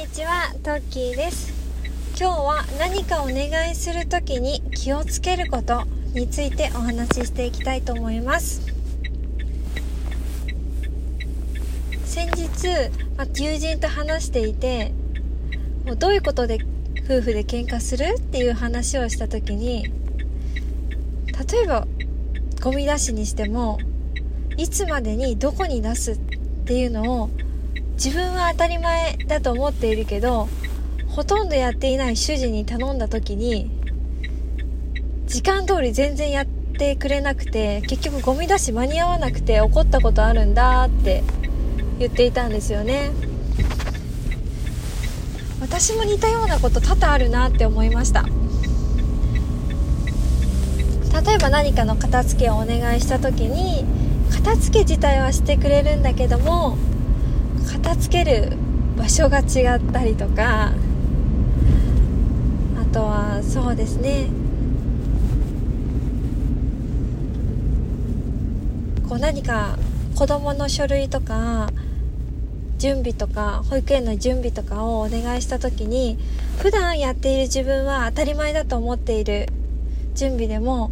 にちは、トッキーです。今日は何かお願いするときに気をつけることについてお話ししていきたいと思います。先日、ま友人と話していて、もうどういうことで夫婦で喧嘩する？っていう話をしたときに、例えばゴミ出しにしても、いつまでにどこに出す？っていうのを自分は当たり前だと思っているけどほとんどやっていない主人に頼んだ時に時間通り全然やってくれなくて結局ゴミ出し間に合わなくて怒ったことあるんだって言っていたんですよね。私も似たようなこと多々あるなって思いました。例えば何かの片付けをお願いした時に片付け自体はしてくれるんだけども片付ける場所が違ったりとかあとはそうですね。こう何か子供の書類とか準備とか保育園の準備とかをお願いした時に普段やっている自分は当たり前だと思っている準備でも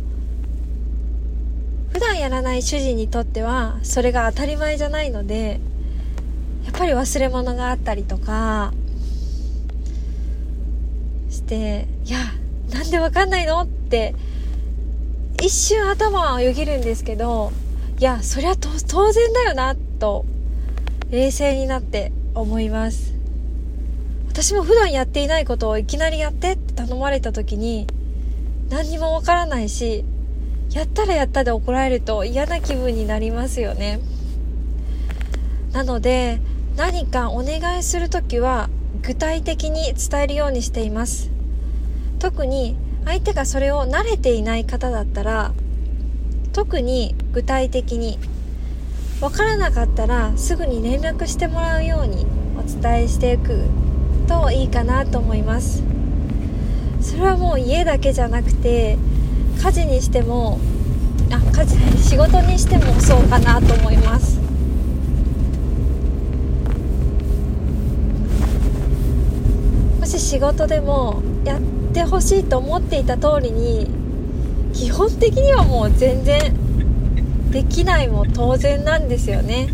普段やらない主人にとってはそれが当たり前じゃないのでやっぱり忘れ物があったりとかしていやなんでわかんないのって一瞬頭をよぎるんですけどいやそりゃ当然だよなと冷静になって思います。私も普段やっていないことをいきなりやってって頼まれた時に何にもわからないしやったらやったで怒られると嫌な気分になりますよね。なので何かお願いするときは具体的に伝えるようにしています。特に相手がそれを慣れていない方だったら特に具体的に分からなかったらすぐに連絡してもらうようにお伝えしていくといいかなと思います。それはもう家だけじゃなくて家事にしてもあ家事仕事にしてもそうかなと思いますもし仕事でもやってほしいと思っていた通りに基本的にはもう全然できないも当然なんですよね。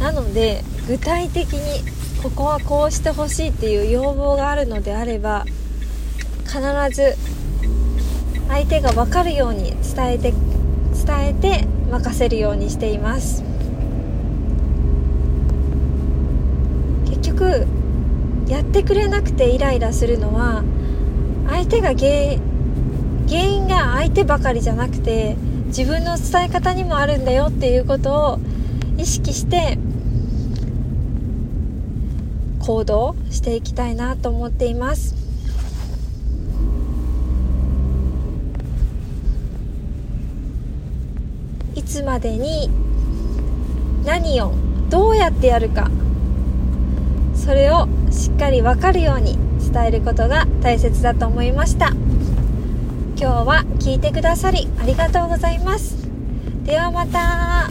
なので具体的にここはこうしてほしいっていう要望があるのであれば必ず相手が分かるように伝えて伝えて任せるようにしています。結局やってくれなくてイライラするのは相手が原原因が相手ばかりじゃなくて自分の伝え方にもあるんだよっていうことを意識して行動していきたいなと思っています。いつまでに何をどうやってやるか。っかり分かるように伝えることが大切だと思いました。今日は聞いてくださりありがとうございます。ではまた。